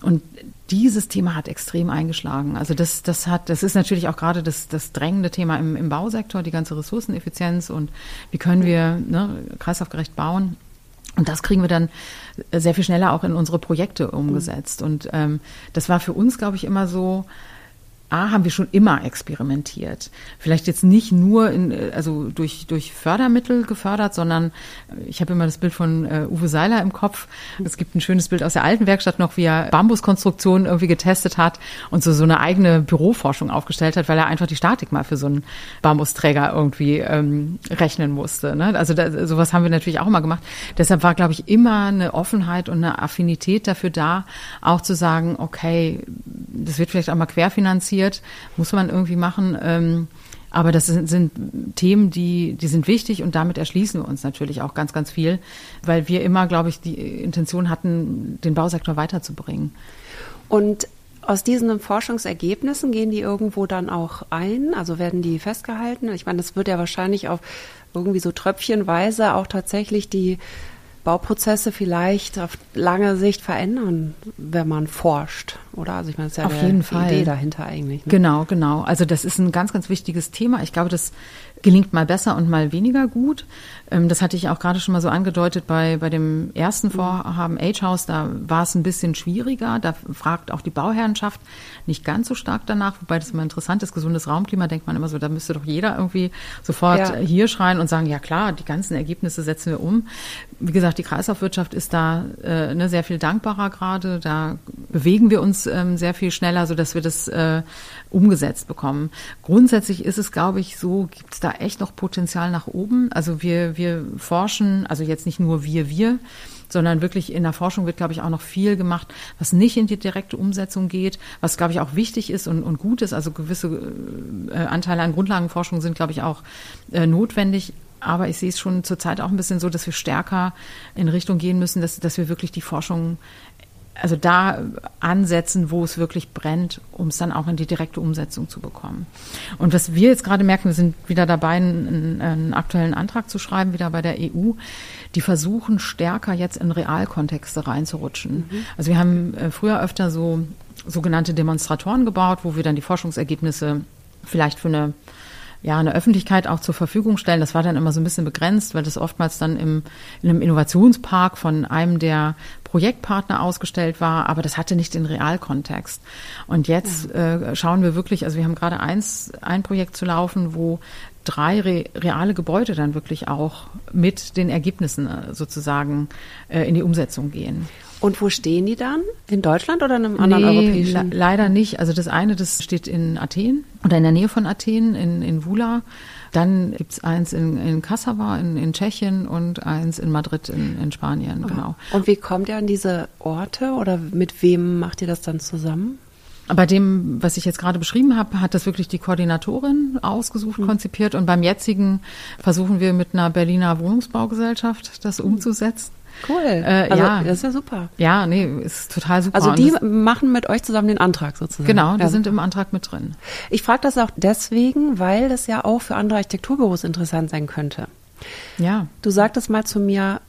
Und dieses Thema hat extrem eingeschlagen. Also das, das hat, das ist natürlich auch gerade das, das drängende Thema im, im Bausektor, die ganze Ressourceneffizienz und wie können wir ne, kreislaufgerecht bauen. Und das kriegen wir dann sehr viel schneller auch in unsere Projekte umgesetzt. Und ähm, das war für uns, glaube ich, immer so, A, haben wir schon immer experimentiert. Vielleicht jetzt nicht nur in, also durch, durch Fördermittel gefördert, sondern ich habe immer das Bild von äh, Uwe Seiler im Kopf. Es gibt ein schönes Bild aus der alten Werkstatt noch, wie er Bambuskonstruktionen irgendwie getestet hat und so, so eine eigene Büroforschung aufgestellt hat, weil er einfach die Statik mal für so einen Bambusträger irgendwie ähm, rechnen musste. Ne? Also da, sowas haben wir natürlich auch immer gemacht. Deshalb war, glaube ich, immer eine Offenheit und eine Affinität dafür da, auch zu sagen, okay, das wird vielleicht auch mal querfinanziert passiert, muss man irgendwie machen. Ähm, aber das sind, sind, Themen, die, die sind wichtig und damit erschließen wir uns natürlich auch ganz, ganz viel, weil wir immer, glaube ich, die Intention hatten, den Bausektor weiterzubringen. Und aus diesen Forschungsergebnissen gehen die irgendwo dann auch ein? Also werden die festgehalten? Ich meine, das wird ja wahrscheinlich auf irgendwie so tröpfchenweise auch tatsächlich die Bauprozesse vielleicht auf lange Sicht verändern, wenn man forscht oder? Also ich meine, das ist ja Auf eine jeden Fall. Idee dahinter eigentlich. Ne? Genau, genau. Also das ist ein ganz, ganz wichtiges Thema. Ich glaube, das gelingt mal besser und mal weniger gut. Ähm, das hatte ich auch gerade schon mal so angedeutet bei, bei dem ersten Vorhaben Age House. Da war es ein bisschen schwieriger. Da fragt auch die Bauherrenschaft nicht ganz so stark danach. Wobei das immer interessant ist. Gesundes Raumklima denkt man immer so, da müsste doch jeder irgendwie sofort ja. hier schreien und sagen, ja klar, die ganzen Ergebnisse setzen wir um. Wie gesagt, die Kreislaufwirtschaft ist da äh, ne, sehr viel dankbarer gerade. Da bewegen wir uns ähm, sehr viel schneller, so dass wir das äh, umgesetzt bekommen. Grundsätzlich ist es, glaube ich, so, gibt es da echt noch Potenzial nach oben. Also wir, wir forschen, also jetzt nicht nur wir, wir, sondern wirklich in der Forschung wird, glaube ich, auch noch viel gemacht, was nicht in die direkte Umsetzung geht, was, glaube ich, auch wichtig ist und, und gut ist. Also gewisse äh, Anteile an Grundlagenforschung sind, glaube ich, auch äh, notwendig. Aber ich sehe es schon zurzeit auch ein bisschen so, dass wir stärker in Richtung gehen müssen, dass, dass wir wirklich die Forschung also da ansetzen, wo es wirklich brennt, um es dann auch in die direkte Umsetzung zu bekommen. Und was wir jetzt gerade merken, wir sind wieder dabei, einen, einen, aktuellen Antrag zu schreiben, wieder bei der EU. Die versuchen stärker jetzt in Realkontexte reinzurutschen. Mhm. Also wir haben äh, früher öfter so sogenannte Demonstratoren gebaut, wo wir dann die Forschungsergebnisse vielleicht für eine ja, eine Öffentlichkeit auch zur Verfügung stellen. Das war dann immer so ein bisschen begrenzt, weil das oftmals dann im, in einem Innovationspark von einem der Projektpartner ausgestellt war, aber das hatte nicht den Realkontext. Und jetzt äh, schauen wir wirklich, also wir haben gerade eins, ein Projekt zu laufen, wo drei re reale Gebäude dann wirklich auch mit den Ergebnissen äh, sozusagen äh, in die Umsetzung gehen. Und wo stehen die dann? In Deutschland oder in einem anderen nee, europäischen? Le leider nicht. Also das eine, das steht in Athen oder in der Nähe von Athen, in, in Vula. Dann gibt es eins in, in Cassava in, in Tschechien und eins in Madrid in, in Spanien, oh. genau. Und wie kommt ihr an diese Orte oder mit wem macht ihr das dann zusammen? Bei dem, was ich jetzt gerade beschrieben habe, hat das wirklich die Koordinatorin ausgesucht, mhm. konzipiert. Und beim jetzigen versuchen wir mit einer Berliner Wohnungsbaugesellschaft das umzusetzen. Cool. Äh, also, ja. Das ist ja super. Ja, nee, ist total super. Also die machen mit euch zusammen den Antrag sozusagen. Genau, die ja. sind im Antrag mit drin. Ich frage das auch deswegen, weil das ja auch für andere Architekturbüros interessant sein könnte. Ja. Du sagtest mal zu mir,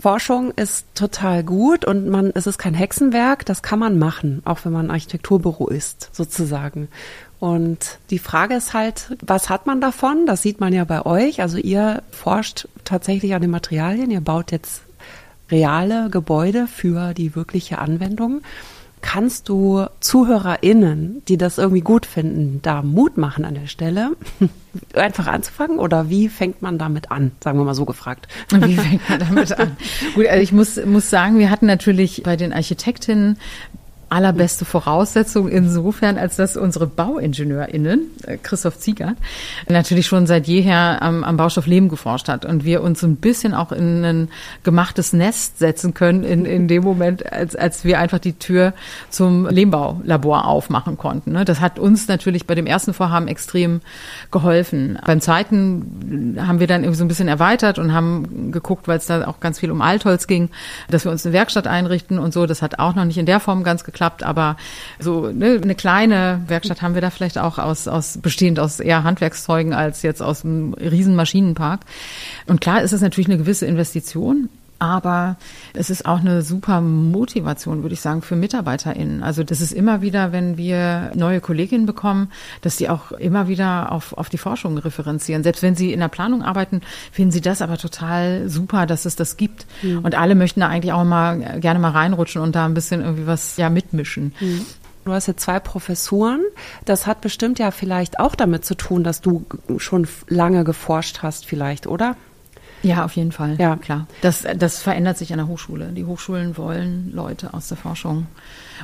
Forschung ist total gut und man, es ist kein Hexenwerk, das kann man machen, auch wenn man ein Architekturbüro ist, sozusagen. Und die Frage ist halt, was hat man davon? Das sieht man ja bei euch. Also ihr forscht tatsächlich an den Materialien, ihr baut jetzt reale Gebäude für die wirkliche Anwendung. Kannst du ZuhörerInnen, die das irgendwie gut finden, da Mut machen an der Stelle, (laughs) einfach anzufangen? Oder wie fängt man damit an? Sagen wir mal so gefragt. (laughs) Wie fängt man damit an? Gut, also ich muss, muss sagen, wir hatten natürlich bei den Architektinnen allerbeste Voraussetzung insofern, als dass unsere BauingenieurInnen, äh, Christoph Ziegert, natürlich schon seit jeher am, am Baustoff Leben geforscht hat und wir uns ein bisschen auch in ein gemachtes Nest setzen können in, in dem Moment, als, als wir einfach die Tür zum Lehmbaulabor aufmachen konnten. Ne? Das hat uns natürlich bei dem ersten Vorhaben extrem geholfen. Beim zweiten haben wir dann irgendwie so ein bisschen erweitert und haben geguckt, weil es da auch ganz viel um Altholz ging, dass wir uns eine Werkstatt einrichten und so. Das hat auch noch nicht in der Form ganz geklappt geklappt, aber so ne, eine kleine Werkstatt haben wir da vielleicht auch aus, aus bestehend aus eher Handwerkszeugen als jetzt aus einem riesen Maschinenpark. Und klar ist es natürlich eine gewisse Investition, aber es ist auch eine super Motivation, würde ich sagen, für MitarbeiterInnen. Also das ist immer wieder, wenn wir neue Kolleginnen bekommen, dass die auch immer wieder auf, auf die Forschung referenzieren. Selbst wenn sie in der Planung arbeiten, finden sie das aber total super, dass es das gibt. Mhm. Und alle möchten da eigentlich auch mal gerne mal reinrutschen und da ein bisschen irgendwie was ja mitmischen. Mhm. Du hast jetzt zwei Professuren. Das hat bestimmt ja vielleicht auch damit zu tun, dass du schon lange geforscht hast, vielleicht, oder? Ja, auf jeden Fall. Ja, klar. Das, das verändert sich an der Hochschule. Die Hochschulen wollen Leute aus der Forschung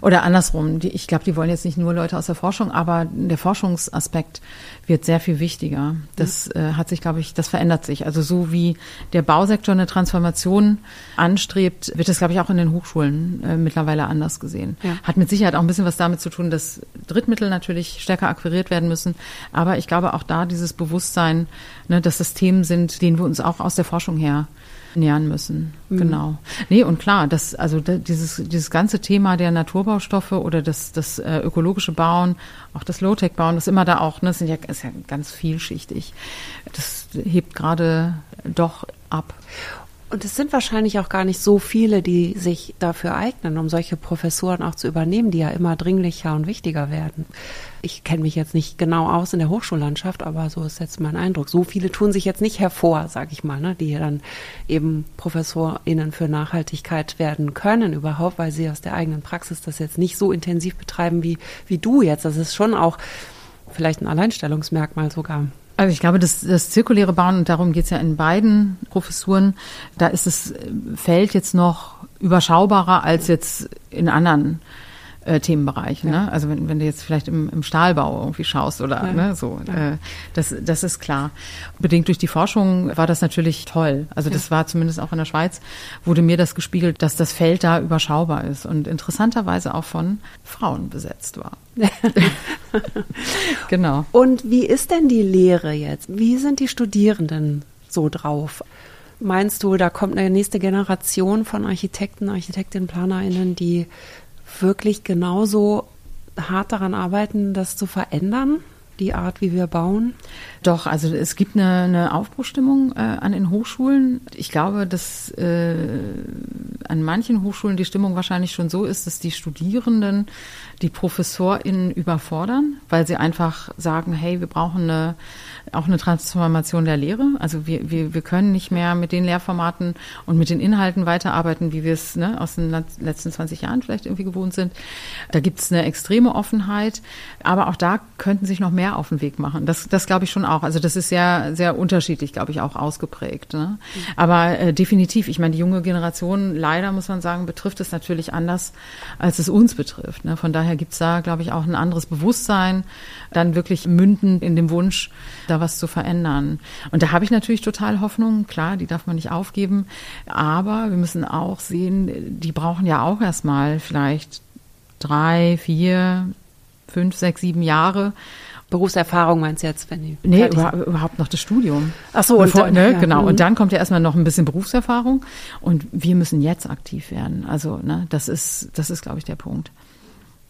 oder andersrum, die, ich glaube, die wollen jetzt nicht nur Leute aus der Forschung, aber der Forschungsaspekt wird sehr viel wichtiger. Das äh, hat sich, glaube ich, das verändert sich. Also so wie der Bausektor eine Transformation anstrebt, wird das, glaube ich, auch in den Hochschulen äh, mittlerweile anders gesehen. Ja. Hat mit Sicherheit auch ein bisschen was damit zu tun, dass Drittmittel natürlich stärker akquiriert werden müssen. Aber ich glaube auch da dieses Bewusstsein, ne, dass das Themen sind, denen wir uns auch aus der Forschung her nähern müssen. Mhm. Genau. Nee, und klar, das, also dieses, dieses ganze Thema der Naturbaustoffe oder das, das äh, ökologische Bauen, auch das Low-Tech-Bauen, das ist immer da auch, ne, sind ja, ist ja ganz vielschichtig. Das hebt gerade doch ab. Und es sind wahrscheinlich auch gar nicht so viele, die sich dafür eignen, um solche Professuren auch zu übernehmen, die ja immer dringlicher und wichtiger werden. Ich kenne mich jetzt nicht genau aus in der Hochschullandschaft, aber so ist jetzt mein Eindruck. So viele tun sich jetzt nicht hervor, sage ich mal, ne, die dann eben ProfessorInnen für Nachhaltigkeit werden können überhaupt, weil sie aus der eigenen Praxis das jetzt nicht so intensiv betreiben wie, wie du jetzt. Das ist schon auch vielleicht ein Alleinstellungsmerkmal sogar. Also ich glaube, das, das zirkuläre Bauen, und darum geht es ja in beiden Professuren, da ist das Feld jetzt noch überschaubarer als jetzt in anderen äh, Themenbereichen. Ja. Ne? Also wenn, wenn du jetzt vielleicht im, im Stahlbau irgendwie schaust oder ja. ne, so, ja. äh, das, das ist klar. Bedingt durch die Forschung war das natürlich toll. Also das war zumindest auch in der Schweiz, wurde mir das gespiegelt, dass das Feld da überschaubar ist und interessanterweise auch von Frauen besetzt war. (laughs) genau. Und wie ist denn die Lehre jetzt? Wie sind die Studierenden so drauf? Meinst du, da kommt eine nächste Generation von Architekten, Architektinnen, PlanerInnen, die wirklich genauso hart daran arbeiten, das zu verändern? die Art, wie wir bauen? Doch, also es gibt eine, eine Aufbruchstimmung äh, an den Hochschulen. Ich glaube, dass äh, an manchen Hochschulen die Stimmung wahrscheinlich schon so ist, dass die Studierenden die ProfessorInnen überfordern, weil sie einfach sagen, hey, wir brauchen eine, auch eine Transformation der Lehre. Also wir, wir, wir können nicht mehr mit den Lehrformaten und mit den Inhalten weiterarbeiten, wie wir es ne, aus den letzten 20 Jahren vielleicht irgendwie gewohnt sind. Da gibt es eine extreme Offenheit, aber auch da könnten sich noch mehr auf den Weg machen. Das, das glaube ich schon auch. Also das ist sehr, sehr unterschiedlich, glaube ich, auch ausgeprägt. Ne? Aber äh, definitiv, ich meine, die junge Generation, leider muss man sagen, betrifft es natürlich anders, als es uns betrifft. Ne? Von daher gibt es da, glaube ich, auch ein anderes Bewusstsein, dann wirklich mündend in dem Wunsch, da was zu verändern. Und da habe ich natürlich total Hoffnung. Klar, die darf man nicht aufgeben. Aber wir müssen auch sehen, die brauchen ja auch erstmal vielleicht drei, vier, fünf, sechs, sieben Jahre, Berufserfahrung meinst du jetzt, wenn die Nee, über, überhaupt noch das Studium. Ach so, Bevor, und dann, ne, ja. genau. Und mhm. dann kommt ja erstmal noch ein bisschen Berufserfahrung und wir müssen jetzt aktiv werden. Also, ne, das ist, das ist, glaube ich, der Punkt.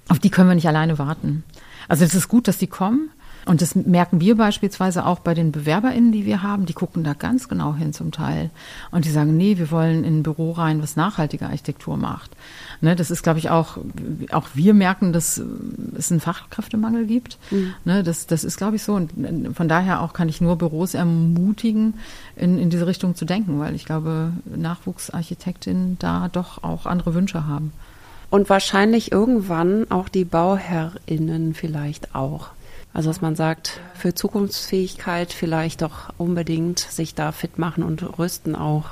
Auf die können wir nicht alleine warten. Also es ist gut, dass die kommen. Und das merken wir beispielsweise auch bei den BewerberInnen, die wir haben. Die gucken da ganz genau hin zum Teil. Und die sagen, nee, wir wollen in ein Büro rein, was nachhaltige Architektur macht. Ne, das ist, glaube ich, auch, auch wir merken, dass es einen Fachkräftemangel gibt. Mhm. Ne, das, das ist, glaube ich, so. Und von daher auch kann ich nur Büros ermutigen, in, in diese Richtung zu denken, weil ich glaube, Nachwuchsarchitektinnen da doch auch andere Wünsche haben. Und wahrscheinlich irgendwann auch die BauherrInnen vielleicht auch. Also dass man sagt, für Zukunftsfähigkeit vielleicht doch unbedingt sich da fit machen und rüsten auch.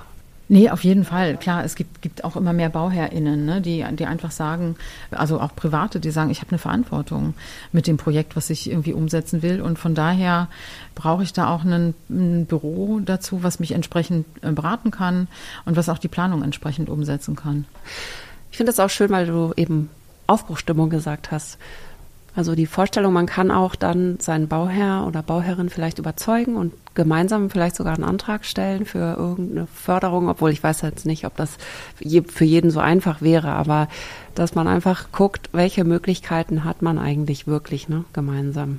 Nee, auf jeden Fall. Klar, es gibt, gibt auch immer mehr BauherrInnen, ne, die, die einfach sagen, also auch Private, die sagen, ich habe eine Verantwortung mit dem Projekt, was ich irgendwie umsetzen will. Und von daher brauche ich da auch einen, ein Büro dazu, was mich entsprechend äh, beraten kann und was auch die Planung entsprechend umsetzen kann. Ich finde das auch schön, weil du eben Aufbruchstimmung gesagt hast. Also die Vorstellung, man kann auch dann seinen Bauherr oder Bauherrin vielleicht überzeugen und gemeinsam vielleicht sogar einen Antrag stellen für irgendeine Förderung, obwohl ich weiß jetzt nicht, ob das für jeden so einfach wäre, aber dass man einfach guckt, welche Möglichkeiten hat man eigentlich wirklich ne, gemeinsam.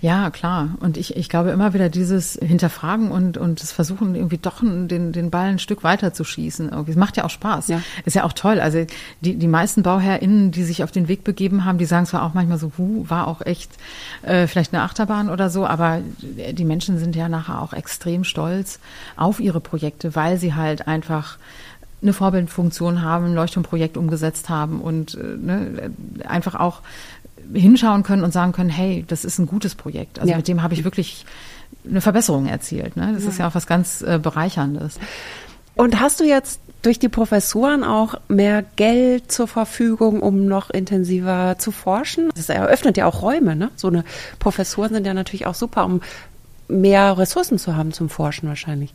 Ja, klar. Und ich, ich glaube immer wieder dieses Hinterfragen und, und das Versuchen, irgendwie doch den, den Ball ein Stück weiter zu schießen. Irgendwie. Es macht ja auch Spaß. Ja. Ist ja auch toll. Also die, die meisten BauherrInnen, die sich auf den Weg begeben haben, die sagen zwar auch manchmal so, hu, war auch echt äh, vielleicht eine Achterbahn oder so, aber die Menschen sind ja nachher auch extrem stolz auf ihre Projekte, weil sie halt einfach eine Vorbildfunktion haben, ein Leuchtturmprojekt umgesetzt haben und äh, ne, einfach auch hinschauen können und sagen können, hey, das ist ein gutes Projekt. Also ja. mit dem habe ich wirklich eine Verbesserung erzielt. Ne? Das ja. ist ja auch was ganz äh, Bereicherndes. Und hast du jetzt durch die Professuren auch mehr Geld zur Verfügung, um noch intensiver zu forschen? Das eröffnet ja auch Räume, ne? So eine Professuren sind ja natürlich auch super, um mehr Ressourcen zu haben zum Forschen wahrscheinlich.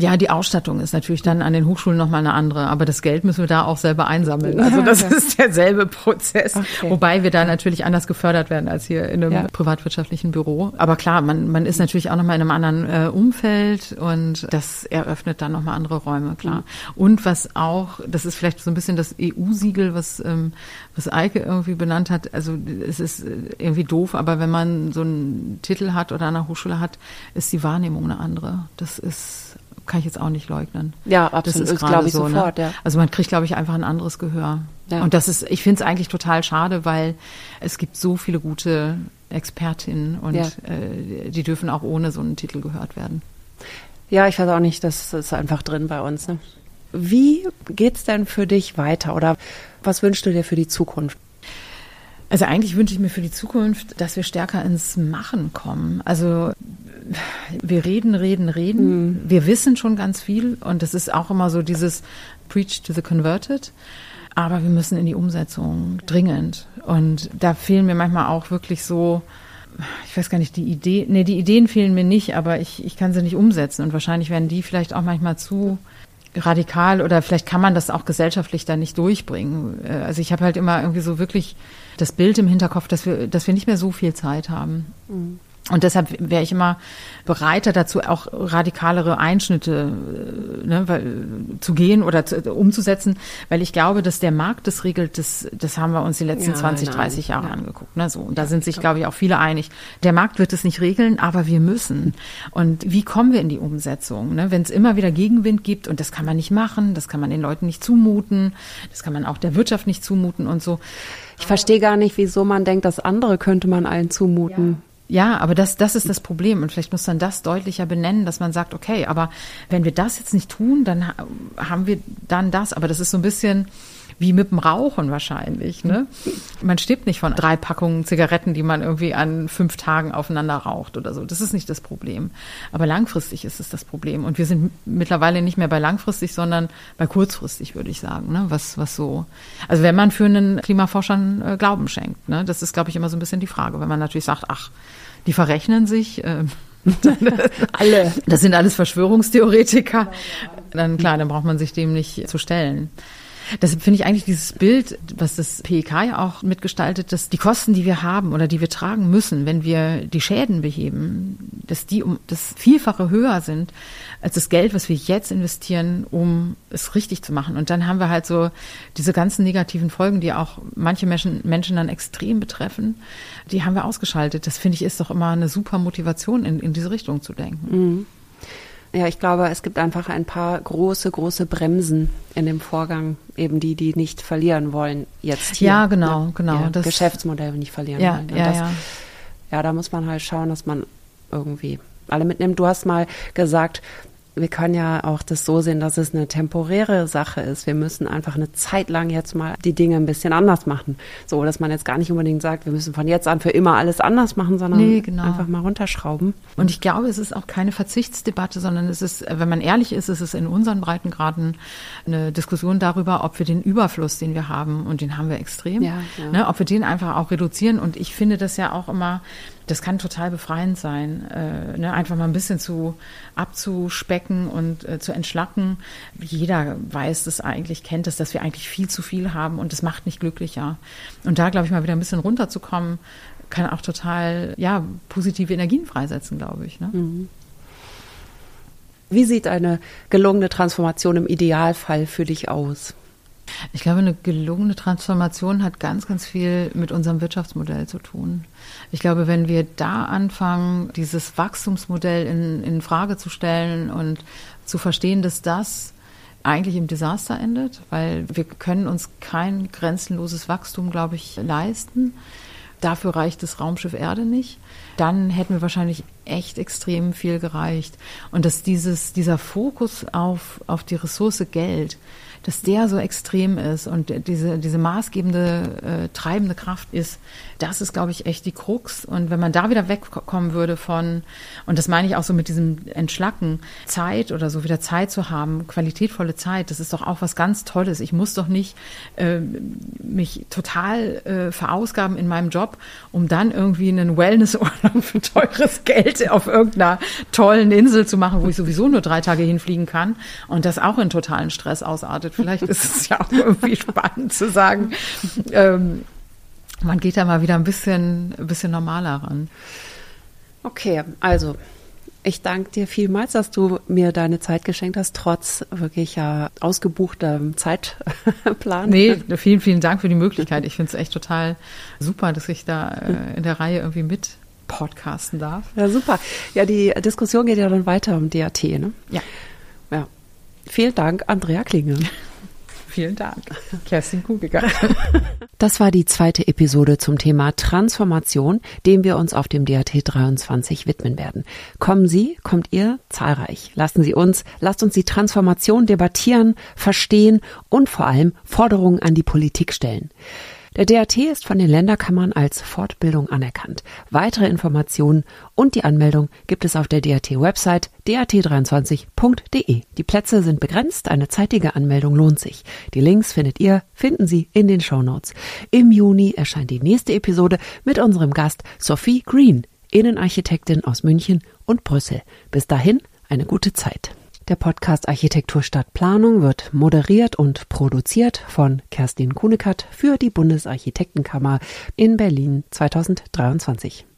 Ja, die Ausstattung ist natürlich dann an den Hochschulen nochmal eine andere, aber das Geld müssen wir da auch selber einsammeln. Also das ist derselbe Prozess, okay. wobei wir da natürlich anders gefördert werden als hier in einem ja. privatwirtschaftlichen Büro. Aber klar, man, man ist natürlich auch nochmal in einem anderen äh, Umfeld und das eröffnet dann nochmal andere Räume, klar. Mhm. Und was auch, das ist vielleicht so ein bisschen das EU-Siegel, was, ähm, was Eike irgendwie benannt hat. Also es ist irgendwie doof, aber wenn man so einen Titel hat oder eine Hochschule hat, ist die Wahrnehmung eine andere. Das ist kann ich jetzt auch nicht leugnen. Ja, absolut. Das ist glaube ich so, ne? sofort. Ne? Ja. Also man kriegt, glaube ich, einfach ein anderes Gehör. Ja. Und das ist, ich finde es eigentlich total schade, weil es gibt so viele gute Expertinnen und ja. äh, die dürfen auch ohne so einen Titel gehört werden. Ja, ich weiß auch nicht, das ist einfach drin bei uns. Ne? Wie geht's denn für dich weiter oder was wünschst du dir für die Zukunft? Also eigentlich wünsche ich mir für die Zukunft, dass wir stärker ins Machen kommen. Also wir reden, reden, reden. Mhm. Wir wissen schon ganz viel und das ist auch immer so dieses Preach to the Converted. Aber wir müssen in die Umsetzung dringend. Und da fehlen mir manchmal auch wirklich so, ich weiß gar nicht, die Idee, nee, die Ideen fehlen mir nicht, aber ich, ich kann sie nicht umsetzen. Und wahrscheinlich werden die vielleicht auch manchmal zu radikal oder vielleicht kann man das auch gesellschaftlich dann nicht durchbringen. Äh, also ich habe halt immer irgendwie so wirklich das Bild im Hinterkopf, dass wir, dass wir nicht mehr so viel Zeit haben. Mhm. Und deshalb wäre ich immer bereiter dazu, auch radikalere Einschnitte äh, ne, weil, zu gehen oder zu, umzusetzen, weil ich glaube, dass der Markt das regelt, das, das haben wir uns die letzten ja, 20, nein, 30 Jahre ja. angeguckt. Ne, so. Und da sind sich, glaube ich, auch viele einig. Der Markt wird es nicht regeln, aber wir müssen. Und wie kommen wir in die Umsetzung? Ne? Wenn es immer wieder Gegenwind gibt, und das kann man nicht machen, das kann man den Leuten nicht zumuten, das kann man auch der Wirtschaft nicht zumuten und so. Ich verstehe gar nicht, wieso man denkt, das andere könnte man allen zumuten. Ja. aber das, das ist das Problem. Und vielleicht muss man das deutlicher benennen, dass man sagt, okay, aber wenn wir das jetzt nicht tun, dann haben wir dann das. Aber das ist so ein bisschen, wie mit dem Rauchen wahrscheinlich. Ne? Man stirbt nicht von drei Packungen Zigaretten, die man irgendwie an fünf Tagen aufeinander raucht oder so. Das ist nicht das Problem. Aber langfristig ist es das Problem. Und wir sind mittlerweile nicht mehr bei langfristig, sondern bei kurzfristig, würde ich sagen. Ne? Was, was so. Also wenn man für einen Klimaforschern äh, Glauben schenkt, ne? das ist, glaube ich, immer so ein bisschen die Frage. Wenn man natürlich sagt, ach, die verrechnen sich. Äh, (laughs) alle. Das sind alles Verschwörungstheoretiker. Dann klar, dann braucht man sich dem nicht zu stellen. Deshalb finde ich eigentlich dieses Bild, was das PEK ja auch mitgestaltet, dass die Kosten, die wir haben oder die wir tragen müssen, wenn wir die Schäden beheben, dass die um das Vielfache höher sind als das Geld, was wir jetzt investieren, um es richtig zu machen. Und dann haben wir halt so diese ganzen negativen Folgen, die auch manche Menschen, Menschen dann extrem betreffen, die haben wir ausgeschaltet. Das finde ich ist doch immer eine super Motivation, in, in diese Richtung zu denken. Mhm. Ja, ich glaube, es gibt einfach ein paar große, große Bremsen in dem Vorgang, eben die, die nicht verlieren wollen jetzt hier. Ja, genau, ne? genau. Das Geschäftsmodell nicht verlieren ja, wollen. Ja, das, ja. ja, da muss man halt schauen, dass man irgendwie alle mitnimmt. Du hast mal gesagt, wir können ja auch das so sehen, dass es eine temporäre Sache ist. Wir müssen einfach eine Zeit lang jetzt mal die Dinge ein bisschen anders machen. So, dass man jetzt gar nicht unbedingt sagt, wir müssen von jetzt an für immer alles anders machen, sondern nee, genau. einfach mal runterschrauben. Und ich glaube, es ist auch keine Verzichtsdebatte, sondern es ist, wenn man ehrlich ist, ist es in unseren Breitengraden eine Diskussion darüber, ob wir den Überfluss, den wir haben, und den haben wir extrem, ja, ja. Ne, ob wir den einfach auch reduzieren. Und ich finde das ja auch immer, das kann total befreiend sein, äh, ne? einfach mal ein bisschen zu abzuspecken und äh, zu entschlacken. Jeder weiß das eigentlich, kennt es, dass wir eigentlich viel zu viel haben und das macht nicht glücklicher. Und da, glaube ich, mal wieder ein bisschen runterzukommen, kann auch total, ja, positive Energien freisetzen, glaube ich. Ne? Mhm. Wie sieht eine gelungene Transformation im Idealfall für dich aus? Ich glaube, eine gelungene Transformation hat ganz, ganz viel mit unserem Wirtschaftsmodell zu tun. Ich glaube, wenn wir da anfangen, dieses Wachstumsmodell in, in Frage zu stellen und zu verstehen, dass das eigentlich im Desaster endet, weil wir können uns kein grenzenloses Wachstum, glaube ich, leisten. Dafür reicht das Raumschiff Erde nicht. Dann hätten wir wahrscheinlich echt extrem viel gereicht. Und dass dieses, dieser Fokus auf, auf die Ressource Geld, dass der so extrem ist und diese, diese maßgebende, äh, treibende Kraft ist, das ist, glaube ich, echt die Krux. Und wenn man da wieder wegkommen würde von, und das meine ich auch so mit diesem Entschlacken, Zeit oder so wieder Zeit zu haben, qualitätvolle Zeit, das ist doch auch was ganz Tolles. Ich muss doch nicht äh, mich total äh, verausgaben in meinem Job, um dann irgendwie einen Wellnessurlaub (laughs) für teures Geld auf irgendeiner tollen Insel zu machen, wo ich sowieso nur drei Tage hinfliegen kann und das auch in totalen Stress ausartet. Vielleicht ist es ja auch irgendwie spannend zu sagen, ähm, man geht da mal wieder ein bisschen, ein bisschen normaler ran. Okay, also ich danke dir vielmals, dass du mir deine Zeit geschenkt hast, trotz wirklich ja ausgebuchtem Zeitplan. Nee, vielen, vielen Dank für die Möglichkeit. Ich finde es echt total super, dass ich da äh, in der Reihe irgendwie mit podcasten darf. Ja, super. Ja, die Diskussion geht ja dann weiter um DAT, ne? Ja. Vielen Dank, Andrea Klinge. Vielen Dank, Kerstin Kugeger. (laughs) Das war die zweite Episode zum Thema Transformation, dem wir uns auf dem DAT 23 widmen werden. Kommen Sie, kommt ihr zahlreich. Lassen Sie uns, lasst uns die Transformation debattieren, verstehen und vor allem Forderungen an die Politik stellen. Der DAT ist von den Länderkammern als Fortbildung anerkannt. Weitere Informationen und die Anmeldung gibt es auf der DAT-Website dat23.de. Die Plätze sind begrenzt, eine zeitige Anmeldung lohnt sich. Die Links findet ihr, finden Sie in den Shownotes. Im Juni erscheint die nächste Episode mit unserem Gast Sophie Green, Innenarchitektin aus München und Brüssel. Bis dahin eine gute Zeit. Der Podcast Architektur statt Planung wird moderiert und produziert von Kerstin Kunekat für die Bundesarchitektenkammer in Berlin 2023.